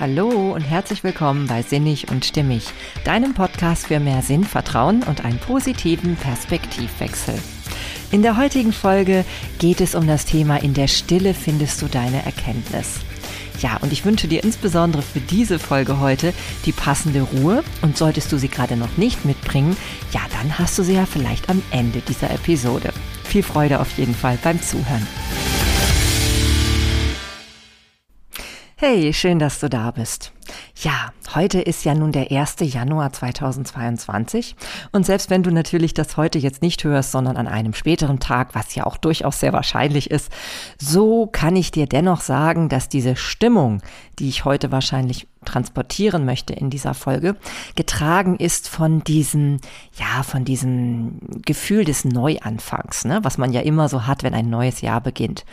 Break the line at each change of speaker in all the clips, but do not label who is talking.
Hallo und herzlich willkommen bei Sinnig und Stimmig, deinem Podcast für mehr Sinn, Vertrauen und einen positiven Perspektivwechsel. In der heutigen Folge geht es um das Thema In der Stille findest du deine Erkenntnis. Ja, und ich wünsche dir insbesondere für diese Folge heute die passende Ruhe. Und solltest du sie gerade noch nicht mitbringen, ja, dann hast du sie ja vielleicht am Ende dieser Episode. Viel Freude auf jeden Fall beim Zuhören. Hey, schön, dass du da bist. Ja, heute ist ja nun der 1. Januar 2022 und selbst wenn du natürlich das heute jetzt nicht hörst, sondern an einem späteren Tag, was ja auch durchaus sehr wahrscheinlich ist, so kann ich dir dennoch sagen, dass diese Stimmung, die ich heute wahrscheinlich transportieren möchte in dieser Folge, getragen ist von diesem, ja, von diesem Gefühl des Neuanfangs, ne, was man ja immer so hat, wenn ein neues Jahr beginnt.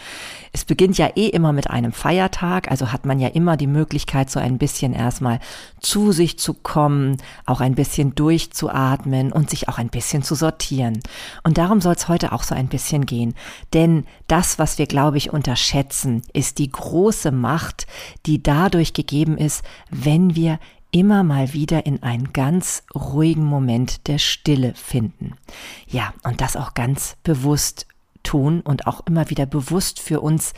Es beginnt ja eh immer mit einem Feiertag, also hat man ja immer die Möglichkeit, so ein bisschen erstmal zu sich zu kommen, auch ein bisschen durchzuatmen und sich auch ein bisschen zu sortieren. Und darum soll es heute auch so ein bisschen gehen. Denn das, was wir, glaube ich, unterschätzen, ist die große Macht, die dadurch gegeben ist, wenn wir immer mal wieder in einen ganz ruhigen Moment der Stille finden. Ja, und das auch ganz bewusst tun und auch immer wieder bewusst für uns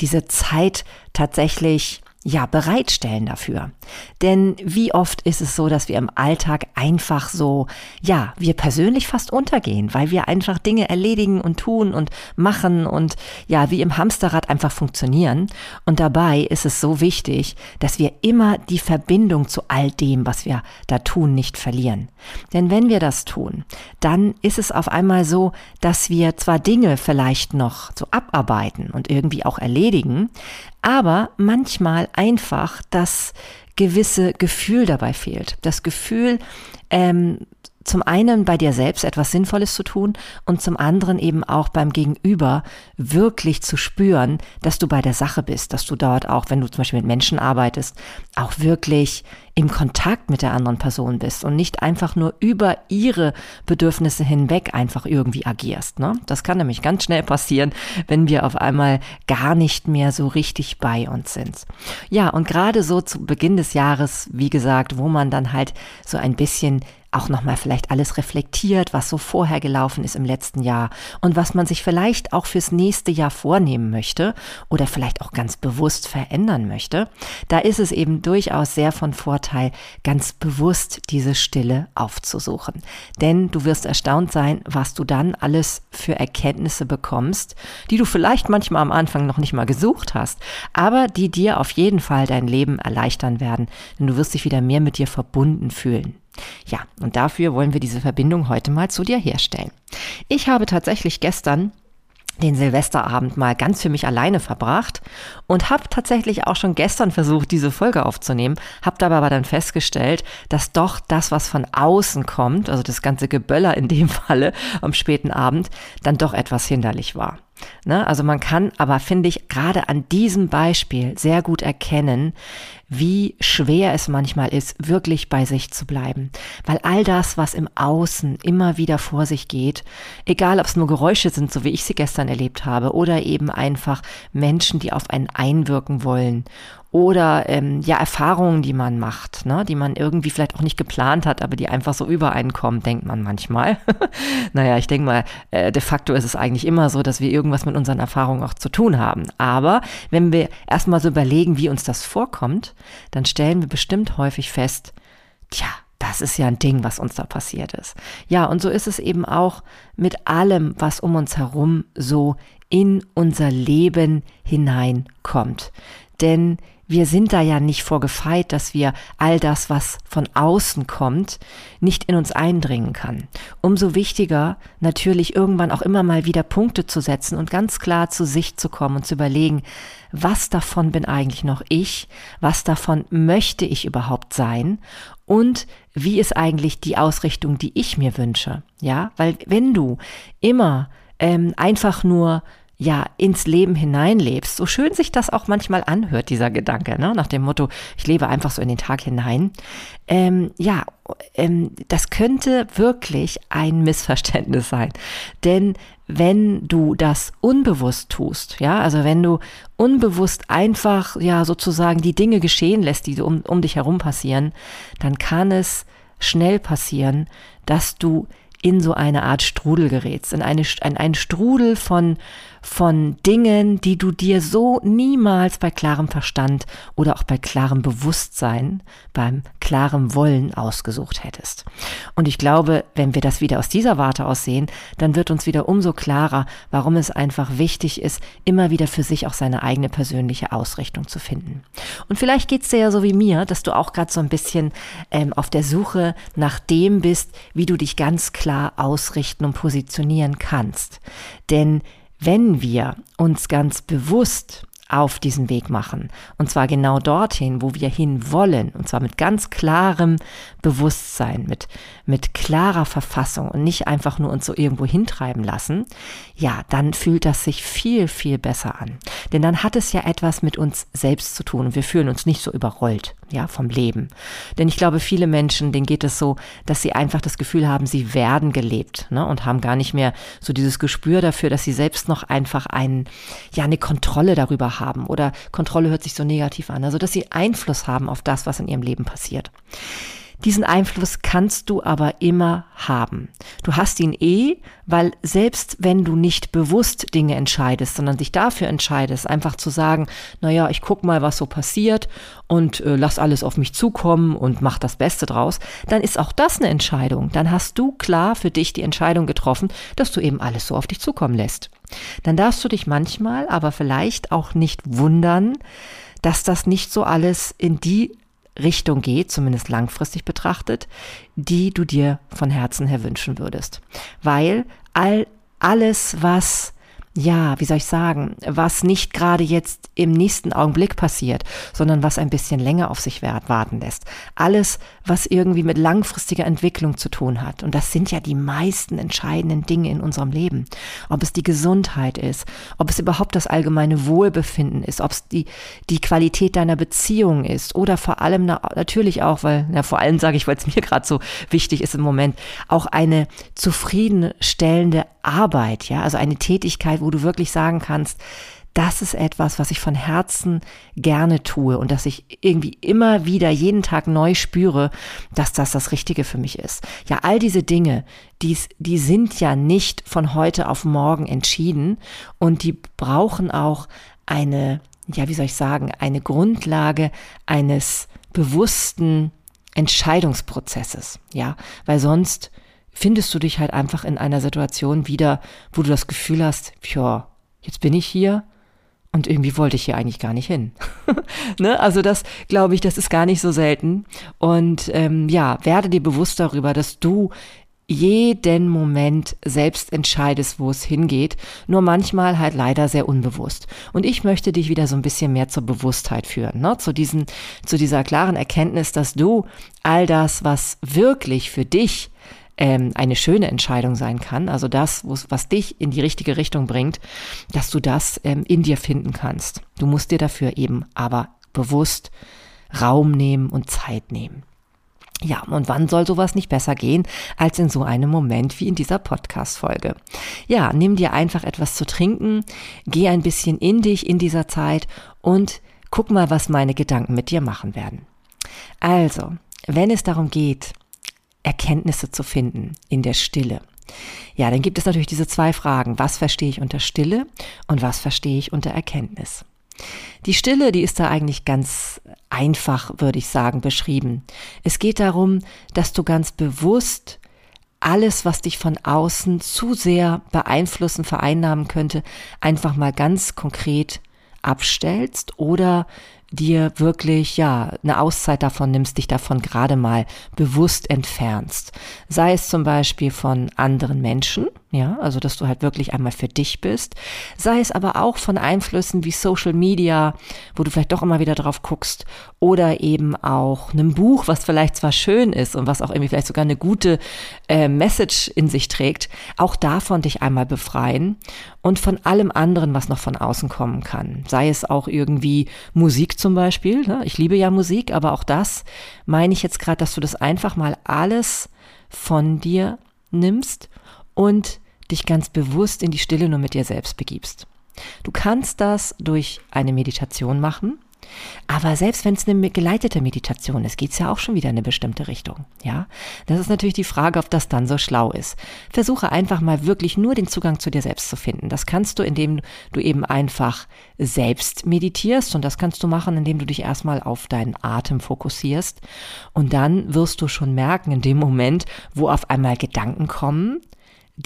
diese Zeit tatsächlich ja, bereitstellen dafür. Denn wie oft ist es so, dass wir im Alltag einfach so, ja, wir persönlich fast untergehen, weil wir einfach Dinge erledigen und tun und machen und ja, wie im Hamsterrad einfach funktionieren. Und dabei ist es so wichtig, dass wir immer die Verbindung zu all dem, was wir da tun, nicht verlieren. Denn wenn wir das tun, dann ist es auf einmal so, dass wir zwar Dinge vielleicht noch so abarbeiten und irgendwie auch erledigen, aber manchmal einfach das gewisse Gefühl dabei fehlt. Das Gefühl, ähm, zum einen bei dir selbst etwas Sinnvolles zu tun und zum anderen eben auch beim Gegenüber wirklich zu spüren, dass du bei der Sache bist, dass du dort auch, wenn du zum Beispiel mit Menschen arbeitest, auch wirklich im Kontakt mit der anderen Person bist und nicht einfach nur über ihre Bedürfnisse hinweg einfach irgendwie agierst. Ne? Das kann nämlich ganz schnell passieren, wenn wir auf einmal gar nicht mehr so richtig bei uns sind. Ja, und gerade so zu Beginn des Jahres, wie gesagt, wo man dann halt so ein bisschen auch nochmal vielleicht alles reflektiert, was so vorher gelaufen ist im letzten Jahr und was man sich vielleicht auch fürs nächste Jahr vornehmen möchte oder vielleicht auch ganz bewusst verändern möchte, da ist es eben durchaus sehr von Vorteil, ganz bewusst diese Stille aufzusuchen. Denn du wirst erstaunt sein, was du dann alles für Erkenntnisse bekommst, die du vielleicht manchmal am Anfang noch nicht mal gesucht hast, aber die dir auf jeden Fall dein Leben erleichtern werden, denn du wirst dich wieder mehr mit dir verbunden fühlen. Ja, und dafür wollen wir diese Verbindung heute mal zu dir herstellen. Ich habe tatsächlich gestern den Silvesterabend mal ganz für mich alleine verbracht und habe tatsächlich auch schon gestern versucht, diese Folge aufzunehmen, habe dabei aber dann festgestellt, dass doch das, was von außen kommt, also das ganze Geböller in dem Falle am späten Abend, dann doch etwas hinderlich war. Ne? Also man kann aber, finde ich, gerade an diesem Beispiel sehr gut erkennen, wie schwer es manchmal ist, wirklich bei sich zu bleiben. Weil all das, was im Außen immer wieder vor sich geht, egal ob es nur Geräusche sind, so wie ich sie gestern erlebt habe, oder eben einfach Menschen, die auf einen einwirken wollen oder ähm, ja Erfahrungen, die man macht, ne, die man irgendwie vielleicht auch nicht geplant hat, aber die einfach so übereinkommen, denkt man manchmal. naja, ich denke mal, äh, de facto ist es eigentlich immer so, dass wir irgendwas mit unseren Erfahrungen auch zu tun haben. Aber wenn wir erstmal so überlegen, wie uns das vorkommt, dann stellen wir bestimmt häufig fest, tja, das ist ja ein Ding, was uns da passiert ist. Ja, und so ist es eben auch mit allem, was um uns herum so in unser Leben hineinkommt. Denn wir sind da ja nicht vorgefeit, dass wir all das, was von außen kommt, nicht in uns eindringen kann. Umso wichtiger natürlich irgendwann auch immer mal wieder Punkte zu setzen und ganz klar zu sich zu kommen und zu überlegen, was davon bin eigentlich noch ich, was davon möchte ich überhaupt sein und wie ist eigentlich die Ausrichtung, die ich mir wünsche. Ja, weil wenn du immer ähm, einfach nur ja ins Leben hineinlebst, so schön sich das auch manchmal anhört, dieser Gedanke, ne? nach dem Motto, ich lebe einfach so in den Tag hinein, ähm, ja, ähm, das könnte wirklich ein Missverständnis sein. Denn wenn du das unbewusst tust, ja, also wenn du unbewusst einfach, ja, sozusagen die Dinge geschehen lässt, die um, um dich herum passieren, dann kann es schnell passieren, dass du in so eine Art Strudel gerätst, in, eine, in einen Strudel von, von Dingen, die du dir so niemals bei klarem Verstand oder auch bei klarem Bewusstsein, beim klarem Wollen ausgesucht hättest. Und ich glaube, wenn wir das wieder aus dieser Warte aus sehen, dann wird uns wieder umso klarer, warum es einfach wichtig ist, immer wieder für sich auch seine eigene persönliche Ausrichtung zu finden. Und vielleicht geht's dir ja so wie mir, dass du auch gerade so ein bisschen ähm, auf der Suche nach dem bist, wie du dich ganz klar ausrichten und positionieren kannst. Denn wenn wir uns ganz bewusst auf diesen Weg machen. Und zwar genau dorthin, wo wir hin wollen. Und zwar mit ganz klarem Bewusstsein, mit, mit klarer Verfassung und nicht einfach nur uns so irgendwo hintreiben lassen. Ja, dann fühlt das sich viel, viel besser an. Denn dann hat es ja etwas mit uns selbst zu tun und wir fühlen uns nicht so überrollt, ja, vom Leben. Denn ich glaube, viele Menschen, denen geht es so, dass sie einfach das Gefühl haben, sie werden gelebt, ne, und haben gar nicht mehr so dieses Gespür dafür, dass sie selbst noch einfach einen, ja, eine Kontrolle darüber haben haben oder Kontrolle hört sich so negativ an, also dass sie Einfluss haben auf das, was in ihrem Leben passiert. Diesen Einfluss kannst du aber immer haben. Du hast ihn eh, weil selbst wenn du nicht bewusst Dinge entscheidest, sondern dich dafür entscheidest, einfach zu sagen, naja, ich guck mal, was so passiert und äh, lass alles auf mich zukommen und mach das Beste draus, dann ist auch das eine Entscheidung. Dann hast du klar für dich die Entscheidung getroffen, dass du eben alles so auf dich zukommen lässt. Dann darfst du dich manchmal aber vielleicht auch nicht wundern, dass das nicht so alles in die Richtung geht, zumindest langfristig betrachtet, die du dir von Herzen her wünschen würdest. Weil all, alles, was ja, wie soll ich sagen, was nicht gerade jetzt im nächsten Augenblick passiert, sondern was ein bisschen länger auf sich warten lässt. Alles, was irgendwie mit langfristiger Entwicklung zu tun hat. Und das sind ja die meisten entscheidenden Dinge in unserem Leben. Ob es die Gesundheit ist, ob es überhaupt das allgemeine Wohlbefinden ist, ob es die, die Qualität deiner Beziehung ist oder vor allem natürlich auch, weil, na, vor allem sage ich, weil es mir gerade so wichtig ist im Moment, auch eine zufriedenstellende Arbeit, ja, also eine Tätigkeit, wo du wirklich sagen kannst, das ist etwas, was ich von Herzen gerne tue und dass ich irgendwie immer wieder jeden Tag neu spüre, dass das das Richtige für mich ist. Ja, all diese Dinge, die, die sind ja nicht von heute auf morgen entschieden und die brauchen auch eine, ja, wie soll ich sagen, eine Grundlage eines bewussten Entscheidungsprozesses, ja, weil sonst findest du dich halt einfach in einer Situation wieder, wo du das Gefühl hast, ja, jetzt bin ich hier und irgendwie wollte ich hier eigentlich gar nicht hin. ne? Also das, glaube ich, das ist gar nicht so selten. Und ähm, ja, werde dir bewusst darüber, dass du jeden Moment selbst entscheidest, wo es hingeht, nur manchmal halt leider sehr unbewusst. Und ich möchte dich wieder so ein bisschen mehr zur Bewusstheit führen, ne? zu, diesen, zu dieser klaren Erkenntnis, dass du all das, was wirklich für dich ähm, eine schöne Entscheidung sein kann, also das, was dich in die richtige Richtung bringt, dass du das ähm, in dir finden kannst. Du musst dir dafür eben aber bewusst Raum nehmen und Zeit nehmen. Ja, und wann soll sowas nicht besser gehen als in so einem Moment wie in dieser Podcast-Folge? Ja, nimm dir einfach etwas zu trinken, geh ein bisschen in dich in dieser Zeit und guck mal, was meine Gedanken mit dir machen werden. Also, wenn es darum geht, Erkenntnisse zu finden in der Stille. Ja, dann gibt es natürlich diese zwei Fragen. Was verstehe ich unter Stille und was verstehe ich unter Erkenntnis? Die Stille, die ist da eigentlich ganz einfach, würde ich sagen, beschrieben. Es geht darum, dass du ganz bewusst alles, was dich von außen zu sehr beeinflussen, vereinnahmen könnte, einfach mal ganz konkret abstellst oder dir wirklich, ja, eine Auszeit davon nimmst, dich davon gerade mal bewusst entfernst. Sei es zum Beispiel von anderen Menschen, ja, also dass du halt wirklich einmal für dich bist. Sei es aber auch von Einflüssen wie Social Media, wo du vielleicht doch immer wieder drauf guckst, oder eben auch einem Buch, was vielleicht zwar schön ist und was auch irgendwie vielleicht sogar eine gute äh, Message in sich trägt, auch davon dich einmal befreien und von allem anderen, was noch von außen kommen kann. Sei es auch irgendwie Musik zum Beispiel. Ne? Ich liebe ja Musik, aber auch das meine ich jetzt gerade, dass du das einfach mal alles von dir nimmst und dich ganz bewusst in die Stille nur mit dir selbst begibst. Du kannst das durch eine Meditation machen, aber selbst wenn es eine geleitete Meditation ist, geht es ja auch schon wieder in eine bestimmte Richtung. Ja, das ist natürlich die Frage, ob das dann so schlau ist. Versuche einfach mal wirklich nur den Zugang zu dir selbst zu finden. Das kannst du, indem du eben einfach selbst meditierst und das kannst du machen, indem du dich erstmal auf deinen Atem fokussierst und dann wirst du schon merken, in dem Moment, wo auf einmal Gedanken kommen,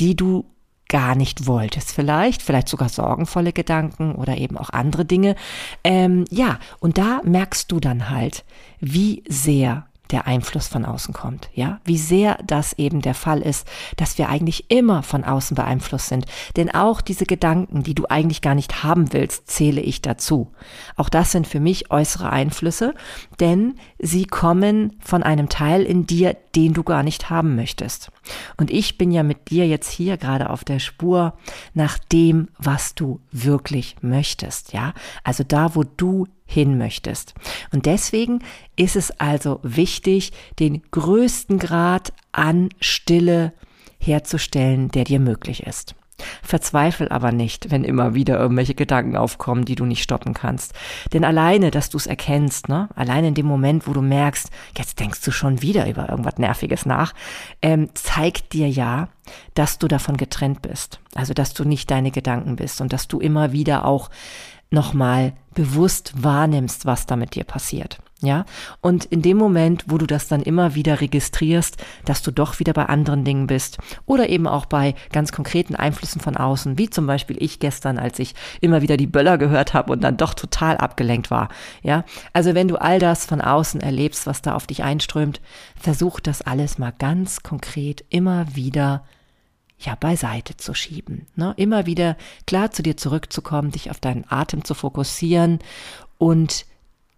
die du gar nicht wolltest vielleicht, vielleicht sogar sorgenvolle Gedanken oder eben auch andere Dinge. Ähm, ja, und da merkst du dann halt, wie sehr der Einfluss von außen kommt, ja, wie sehr das eben der Fall ist, dass wir eigentlich immer von außen beeinflusst sind. Denn auch diese Gedanken, die du eigentlich gar nicht haben willst, zähle ich dazu. Auch das sind für mich äußere Einflüsse, denn sie kommen von einem Teil in dir, den du gar nicht haben möchtest. Und ich bin ja mit dir jetzt hier gerade auf der Spur nach dem, was du wirklich möchtest, ja? Also da, wo du hin möchtest. Und deswegen ist es also wichtig, den größten Grad an Stille herzustellen, der dir möglich ist. Verzweifel aber nicht, wenn immer wieder irgendwelche Gedanken aufkommen, die du nicht stoppen kannst. Denn alleine, dass du es erkennst, ne, alleine in dem Moment, wo du merkst, jetzt denkst du schon wieder über irgendwas Nerviges nach, ähm, zeigt dir ja, dass du davon getrennt bist. Also, dass du nicht deine Gedanken bist und dass du immer wieder auch nochmal bewusst wahrnimmst, was da mit dir passiert. Ja, und in dem Moment, wo du das dann immer wieder registrierst, dass du doch wieder bei anderen Dingen bist oder eben auch bei ganz konkreten Einflüssen von außen, wie zum Beispiel ich gestern, als ich immer wieder die Böller gehört habe und dann doch total abgelenkt war. Ja, also wenn du all das von außen erlebst, was da auf dich einströmt, versuch das alles mal ganz konkret immer wieder ja beiseite zu schieben. Ne? Immer wieder klar zu dir zurückzukommen, dich auf deinen Atem zu fokussieren und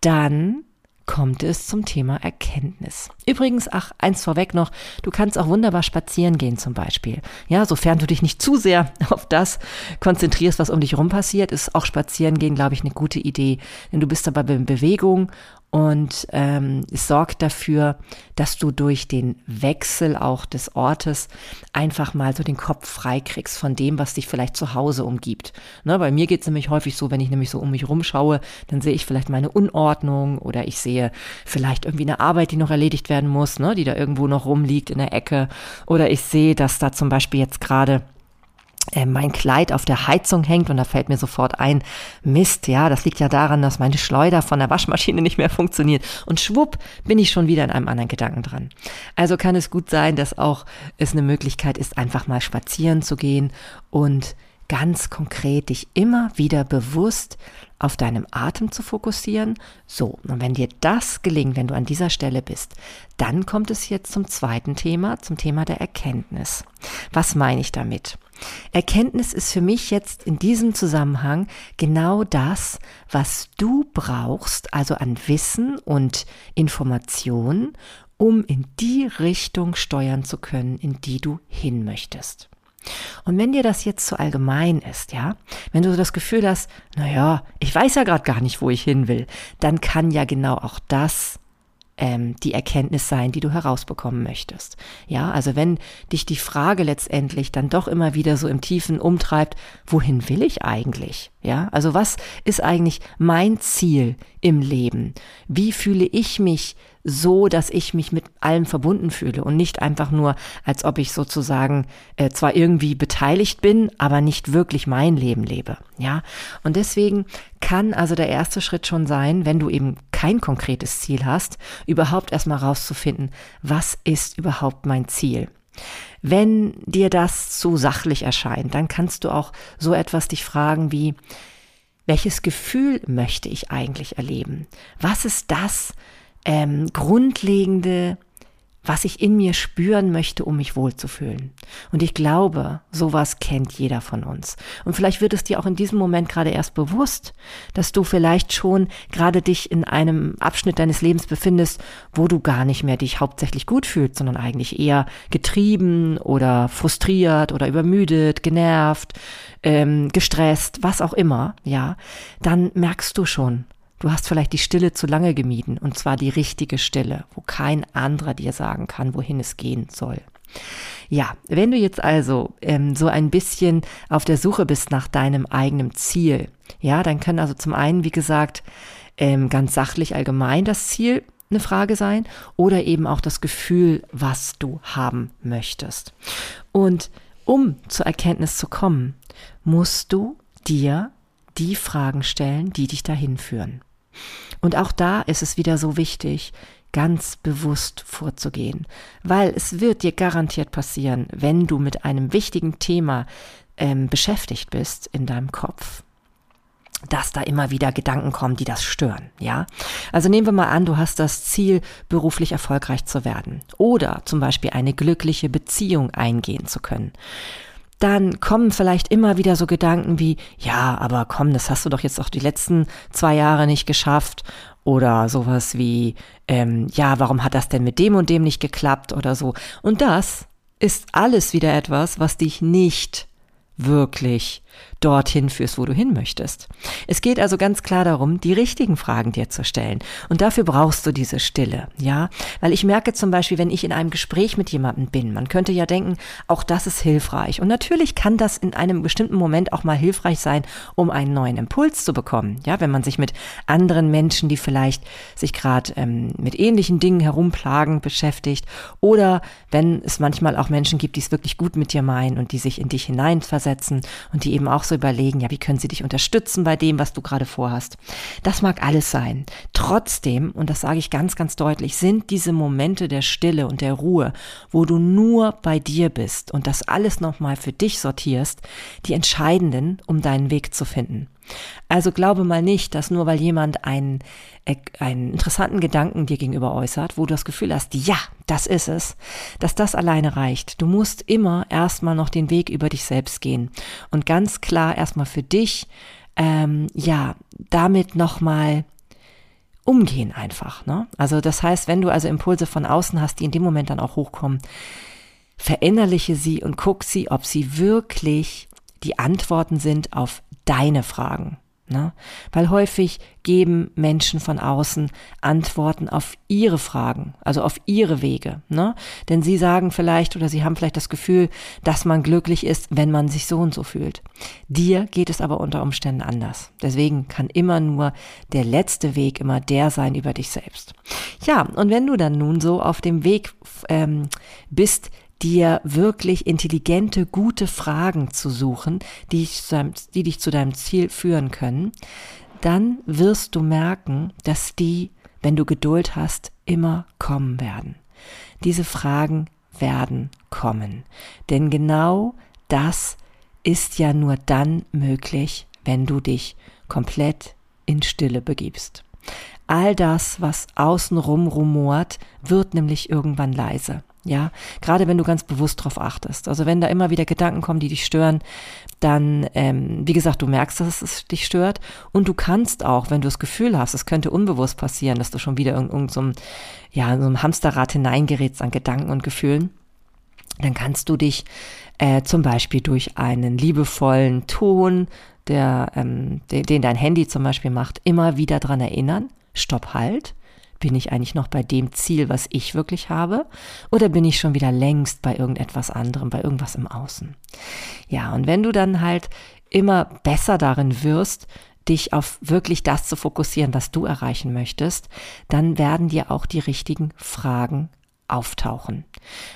dann kommt es zum Thema Erkenntnis. Übrigens, ach, eins vorweg noch, du kannst auch wunderbar spazieren gehen zum Beispiel. Ja, sofern du dich nicht zu sehr auf das konzentrierst, was um dich rum passiert, ist auch spazieren gehen, glaube ich, eine gute Idee. Denn du bist dabei in Bewegung und ähm, es sorgt dafür, dass du durch den Wechsel auch des Ortes einfach mal so den Kopf freikriegst von dem, was dich vielleicht zu Hause umgibt. Ne, bei mir geht es nämlich häufig so, wenn ich nämlich so um mich rumschaue, dann sehe ich vielleicht meine Unordnung oder ich sehe vielleicht irgendwie eine Arbeit, die noch erledigt werden muss, ne, die da irgendwo noch rumliegt in der Ecke. Oder ich sehe, dass da zum Beispiel jetzt gerade mein Kleid auf der Heizung hängt und da fällt mir sofort ein, Mist, ja, das liegt ja daran, dass meine Schleuder von der Waschmaschine nicht mehr funktioniert. Und schwupp, bin ich schon wieder in einem anderen Gedanken dran. Also kann es gut sein, dass auch es eine Möglichkeit ist, einfach mal spazieren zu gehen und ganz konkret dich immer wieder bewusst auf deinem Atem zu fokussieren. So, und wenn dir das gelingt, wenn du an dieser Stelle bist, dann kommt es jetzt zum zweiten Thema, zum Thema der Erkenntnis. Was meine ich damit? Erkenntnis ist für mich jetzt in diesem Zusammenhang genau das, was du brauchst, also an Wissen und Information, um in die Richtung steuern zu können, in die du hin möchtest. Und wenn dir das jetzt zu allgemein ist, ja, wenn du das Gefühl hast, naja, ich weiß ja gerade gar nicht, wo ich hin will, dann kann ja genau auch das ähm, die Erkenntnis sein, die du herausbekommen möchtest. Ja, also wenn dich die Frage letztendlich dann doch immer wieder so im Tiefen umtreibt, wohin will ich eigentlich? Ja, also was ist eigentlich mein Ziel im Leben? Wie fühle ich mich so, dass ich mich mit allem verbunden fühle und nicht einfach nur, als ob ich sozusagen äh, zwar irgendwie beteiligt bin, aber nicht wirklich mein Leben lebe. Ja, und deswegen kann also der erste Schritt schon sein, wenn du eben kein konkretes Ziel hast, überhaupt erstmal rauszufinden, was ist überhaupt mein Ziel? Wenn dir das zu sachlich erscheint, dann kannst du auch so etwas dich fragen wie, welches Gefühl möchte ich eigentlich erleben? Was ist das ähm, grundlegende was ich in mir spüren möchte, um mich wohlzufühlen. Und ich glaube, sowas kennt jeder von uns. Und vielleicht wird es dir auch in diesem Moment gerade erst bewusst, dass du vielleicht schon gerade dich in einem Abschnitt deines Lebens befindest, wo du gar nicht mehr dich hauptsächlich gut fühlst, sondern eigentlich eher getrieben oder frustriert oder übermüdet, genervt, ähm, gestresst, was auch immer, ja, dann merkst du schon, Du hast vielleicht die Stille zu lange gemieden, und zwar die richtige Stille, wo kein anderer dir sagen kann, wohin es gehen soll. Ja, wenn du jetzt also ähm, so ein bisschen auf der Suche bist nach deinem eigenen Ziel, ja, dann können also zum einen, wie gesagt, ähm, ganz sachlich allgemein das Ziel eine Frage sein oder eben auch das Gefühl, was du haben möchtest. Und um zur Erkenntnis zu kommen, musst du dir die Fragen stellen, die dich dahin führen. Und auch da ist es wieder so wichtig, ganz bewusst vorzugehen, weil es wird dir garantiert passieren, wenn du mit einem wichtigen Thema ähm, beschäftigt bist in deinem Kopf, dass da immer wieder Gedanken kommen, die das stören, ja? Also nehmen wir mal an, du hast das Ziel, beruflich erfolgreich zu werden oder zum Beispiel eine glückliche Beziehung eingehen zu können dann kommen vielleicht immer wieder so Gedanken wie, ja, aber komm, das hast du doch jetzt auch die letzten zwei Jahre nicht geschafft. Oder sowas wie, ähm, ja, warum hat das denn mit dem und dem nicht geklappt oder so. Und das ist alles wieder etwas, was dich nicht wirklich dorthin führst, wo du hin möchtest. Es geht also ganz klar darum, die richtigen Fragen dir zu stellen. Und dafür brauchst du diese Stille, ja? Weil ich merke zum Beispiel, wenn ich in einem Gespräch mit jemandem bin, man könnte ja denken, auch das ist hilfreich. Und natürlich kann das in einem bestimmten Moment auch mal hilfreich sein, um einen neuen Impuls zu bekommen. Ja, wenn man sich mit anderen Menschen, die vielleicht sich gerade ähm, mit ähnlichen Dingen herumplagen, beschäftigt. Oder wenn es manchmal auch Menschen gibt, die es wirklich gut mit dir meinen und die sich in dich hineinversetzen und die eben eben auch so überlegen, ja, wie können sie dich unterstützen bei dem, was du gerade vorhast. Das mag alles sein. Trotzdem, und das sage ich ganz, ganz deutlich, sind diese Momente der Stille und der Ruhe, wo du nur bei dir bist und das alles nochmal für dich sortierst, die entscheidenden, um deinen Weg zu finden. Also glaube mal nicht, dass nur weil jemand einen, äh, einen interessanten Gedanken dir gegenüber äußert, wo du das Gefühl hast, ja, das ist es, dass das alleine reicht. Du musst immer erstmal noch den Weg über dich selbst gehen und ganz klar erstmal für dich, ähm, ja, damit nochmal umgehen einfach. Ne? Also das heißt, wenn du also Impulse von außen hast, die in dem Moment dann auch hochkommen, verinnerliche sie und guck sie, ob sie wirklich die Antworten sind auf deine Fragen. Ne? Weil häufig geben Menschen von außen Antworten auf ihre Fragen, also auf ihre Wege. Ne? Denn sie sagen vielleicht oder sie haben vielleicht das Gefühl, dass man glücklich ist, wenn man sich so und so fühlt. Dir geht es aber unter Umständen anders. Deswegen kann immer nur der letzte Weg immer der sein über dich selbst. Ja, und wenn du dann nun so auf dem Weg ähm, bist, dir wirklich intelligente, gute Fragen zu suchen, die, dich zu deinem, die dich zu deinem Ziel führen können, dann wirst du merken, dass die, wenn du Geduld hast, immer kommen werden. Diese Fragen werden kommen. Denn genau das ist ja nur dann möglich, wenn du dich komplett in Stille begibst. All das, was außenrum rumort, wird nämlich irgendwann leise. Ja, gerade wenn du ganz bewusst drauf achtest. Also wenn da immer wieder Gedanken kommen, die dich stören, dann, ähm, wie gesagt, du merkst, dass es dich stört. Und du kannst auch, wenn du das Gefühl hast, es könnte unbewusst passieren, dass du schon wieder in irgendeinem, ja, in so einem Hamsterrad hineingerätst an Gedanken und Gefühlen, dann kannst du dich äh, zum Beispiel durch einen liebevollen Ton, der, ähm, den, den dein Handy zum Beispiel macht, immer wieder dran erinnern. Stopp, halt bin ich eigentlich noch bei dem Ziel, was ich wirklich habe? Oder bin ich schon wieder längst bei irgendetwas anderem, bei irgendwas im Außen? Ja, und wenn du dann halt immer besser darin wirst, dich auf wirklich das zu fokussieren, was du erreichen möchtest, dann werden dir auch die richtigen Fragen auftauchen.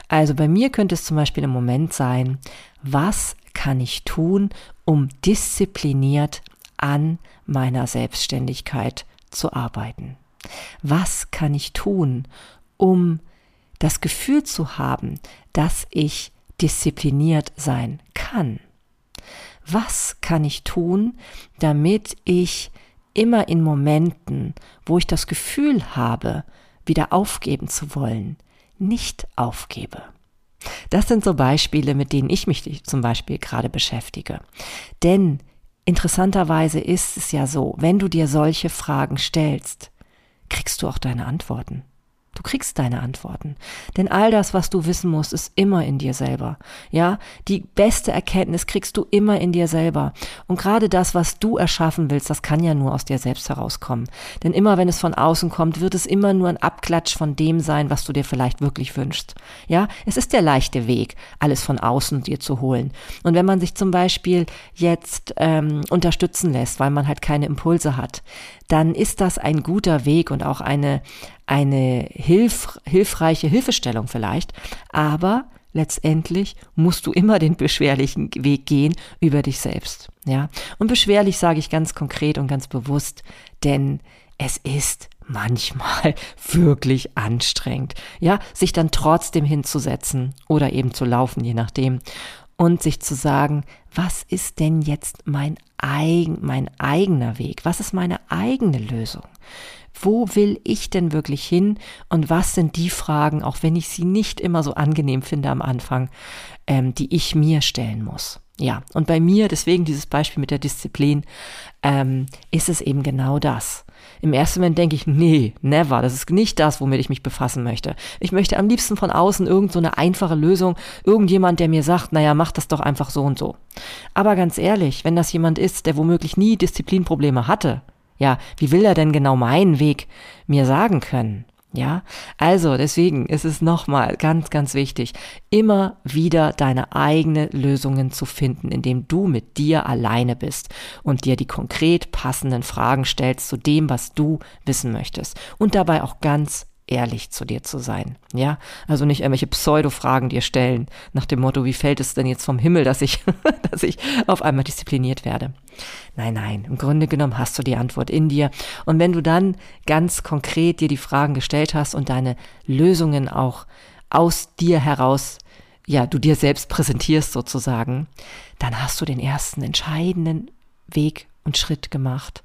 Also bei mir könnte es zum Beispiel im Moment sein, was kann ich tun, um diszipliniert an meiner Selbstständigkeit zu arbeiten. Was kann ich tun, um das Gefühl zu haben, dass ich diszipliniert sein kann? was kann ich tun, damit ich immer in Momenten, wo ich das Gefühl habe, wieder aufgeben zu wollen, nicht aufgebe. Das sind so Beispiele, mit denen ich mich zum Beispiel gerade beschäftige. Denn interessanterweise ist es ja so, wenn du dir solche Fragen stellst, kriegst du auch deine Antworten. Du kriegst deine Antworten. Denn all das, was du wissen musst, ist immer in dir selber. Ja, die beste Erkenntnis kriegst du immer in dir selber. Und gerade das, was du erschaffen willst, das kann ja nur aus dir selbst herauskommen. Denn immer wenn es von außen kommt, wird es immer nur ein Abklatsch von dem sein, was du dir vielleicht wirklich wünschst. Ja, es ist der leichte Weg, alles von außen dir zu holen. Und wenn man sich zum Beispiel jetzt ähm, unterstützen lässt, weil man halt keine Impulse hat, dann ist das ein guter Weg und auch eine, eine hilf, hilfreiche Hilfestellung vielleicht. Aber letztendlich musst du immer den beschwerlichen Weg gehen über dich selbst. Ja. Und beschwerlich sage ich ganz konkret und ganz bewusst, denn es ist manchmal wirklich anstrengend. Ja, sich dann trotzdem hinzusetzen oder eben zu laufen, je nachdem. Und sich zu sagen, was ist denn jetzt mein, eigen, mein eigener Weg? Was ist meine eigene Lösung? Wo will ich denn wirklich hin? Und was sind die Fragen, auch wenn ich sie nicht immer so angenehm finde am Anfang, ähm, die ich mir stellen muss? Ja, und bei mir, deswegen dieses Beispiel mit der Disziplin, ähm, ist es eben genau das. Im ersten Moment denke ich, nee, never, das ist nicht das, womit ich mich befassen möchte. Ich möchte am liebsten von außen irgend so eine einfache Lösung, irgendjemand, der mir sagt, naja, mach das doch einfach so und so. Aber ganz ehrlich, wenn das jemand ist, der womöglich nie Disziplinprobleme hatte, ja, wie will er denn genau meinen Weg mir sagen können? Ja, also deswegen ist es nochmal ganz, ganz wichtig, immer wieder deine eigene Lösungen zu finden, indem du mit dir alleine bist und dir die konkret passenden Fragen stellst zu dem, was du wissen möchtest. Und dabei auch ganz ehrlich zu dir zu sein. Ja, also nicht irgendwelche Pseudo-Fragen dir stellen nach dem Motto, wie fällt es denn jetzt vom Himmel, dass ich, dass ich auf einmal diszipliniert werde. Nein, nein, im Grunde genommen hast du die Antwort in dir. Und wenn du dann ganz konkret dir die Fragen gestellt hast und deine Lösungen auch aus dir heraus ja, du dir selbst präsentierst sozusagen, dann hast du den ersten entscheidenden Weg und Schritt gemacht,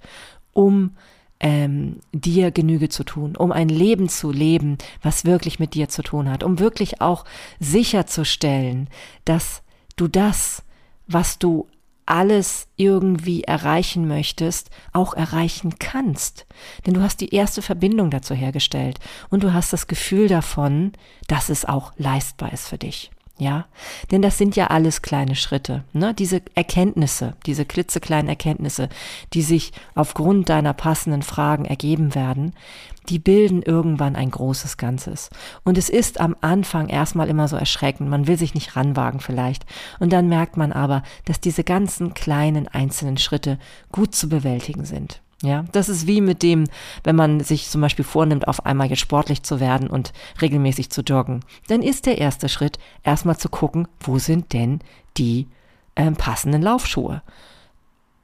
um ähm, dir Genüge zu tun, um ein Leben zu leben, was wirklich mit dir zu tun hat, um wirklich auch sicherzustellen, dass du das, was du alles irgendwie erreichen möchtest, auch erreichen kannst. Denn du hast die erste Verbindung dazu hergestellt und du hast das Gefühl davon, dass es auch leistbar ist für dich. Ja, denn das sind ja alles kleine Schritte, ne? Diese Erkenntnisse, diese klitzekleinen Erkenntnisse, die sich aufgrund deiner passenden Fragen ergeben werden, die bilden irgendwann ein großes Ganzes. Und es ist am Anfang erstmal immer so erschreckend, man will sich nicht ranwagen vielleicht. Und dann merkt man aber, dass diese ganzen kleinen einzelnen Schritte gut zu bewältigen sind. Ja, das ist wie mit dem, wenn man sich zum Beispiel vornimmt, auf einmal jetzt sportlich zu werden und regelmäßig zu joggen. Dann ist der erste Schritt, erstmal zu gucken, wo sind denn die äh, passenden Laufschuhe?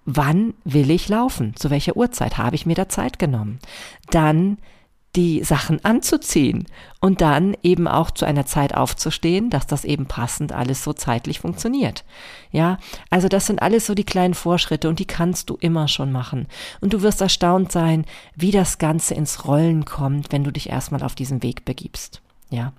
Wann will ich laufen? Zu welcher Uhrzeit habe ich mir da Zeit genommen? Dann die Sachen anzuziehen und dann eben auch zu einer Zeit aufzustehen, dass das eben passend alles so zeitlich funktioniert. Ja, also das sind alles so die kleinen Vorschritte und die kannst du immer schon machen. Und du wirst erstaunt sein, wie das Ganze ins Rollen kommt, wenn du dich erstmal auf diesen Weg begibst. Ja,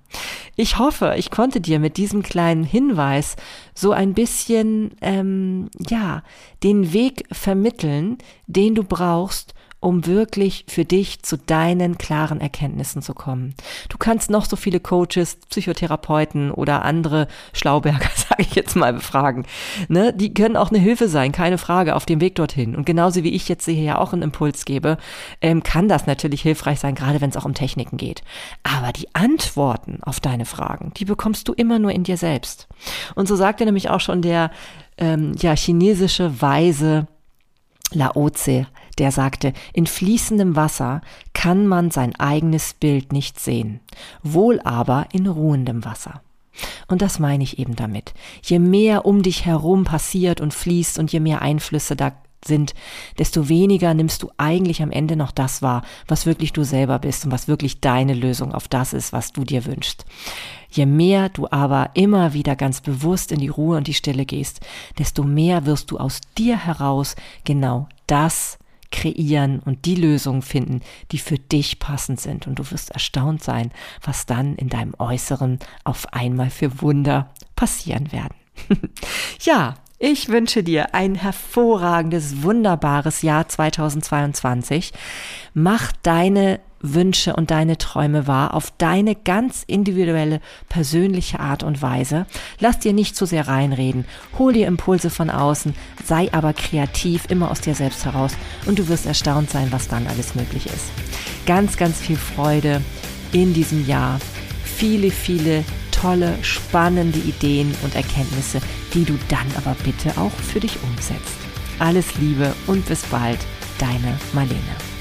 ich hoffe, ich konnte dir mit diesem kleinen Hinweis so ein bisschen, ähm, ja, den Weg vermitteln, den du brauchst, um wirklich für dich zu deinen klaren Erkenntnissen zu kommen. Du kannst noch so viele Coaches, Psychotherapeuten oder andere Schlauberger, sage ich jetzt mal, befragen. Ne? Die können auch eine Hilfe sein, keine Frage, auf dem Weg dorthin. Und genauso wie ich jetzt hier ja auch einen Impuls gebe, ähm, kann das natürlich hilfreich sein, gerade wenn es auch um Techniken geht. Aber die Antworten auf deine Fragen, die bekommst du immer nur in dir selbst. Und so sagte nämlich auch schon der ähm, ja, chinesische Weise Lao Tse, der sagte, in fließendem Wasser kann man sein eigenes Bild nicht sehen, wohl aber in ruhendem Wasser. Und das meine ich eben damit. Je mehr um dich herum passiert und fließt und je mehr Einflüsse da sind, desto weniger nimmst du eigentlich am Ende noch das wahr, was wirklich du selber bist und was wirklich deine Lösung auf das ist, was du dir wünschst. Je mehr du aber immer wieder ganz bewusst in die Ruhe und die Stille gehst, desto mehr wirst du aus dir heraus genau das kreieren und die Lösungen finden, die für dich passend sind. Und du wirst erstaunt sein, was dann in deinem Äußeren auf einmal für Wunder passieren werden. ja, ich wünsche dir ein hervorragendes, wunderbares Jahr 2022. Mach deine Wünsche und deine Träume wahr auf deine ganz individuelle, persönliche Art und Weise. Lass dir nicht zu sehr reinreden. Hol dir Impulse von außen, sei aber kreativ, immer aus dir selbst heraus und du wirst erstaunt sein, was dann alles möglich ist. Ganz, ganz viel Freude in diesem Jahr. Viele, viele tolle, spannende Ideen und Erkenntnisse, die du dann aber bitte auch für dich umsetzt. Alles Liebe und bis bald, deine Marlene.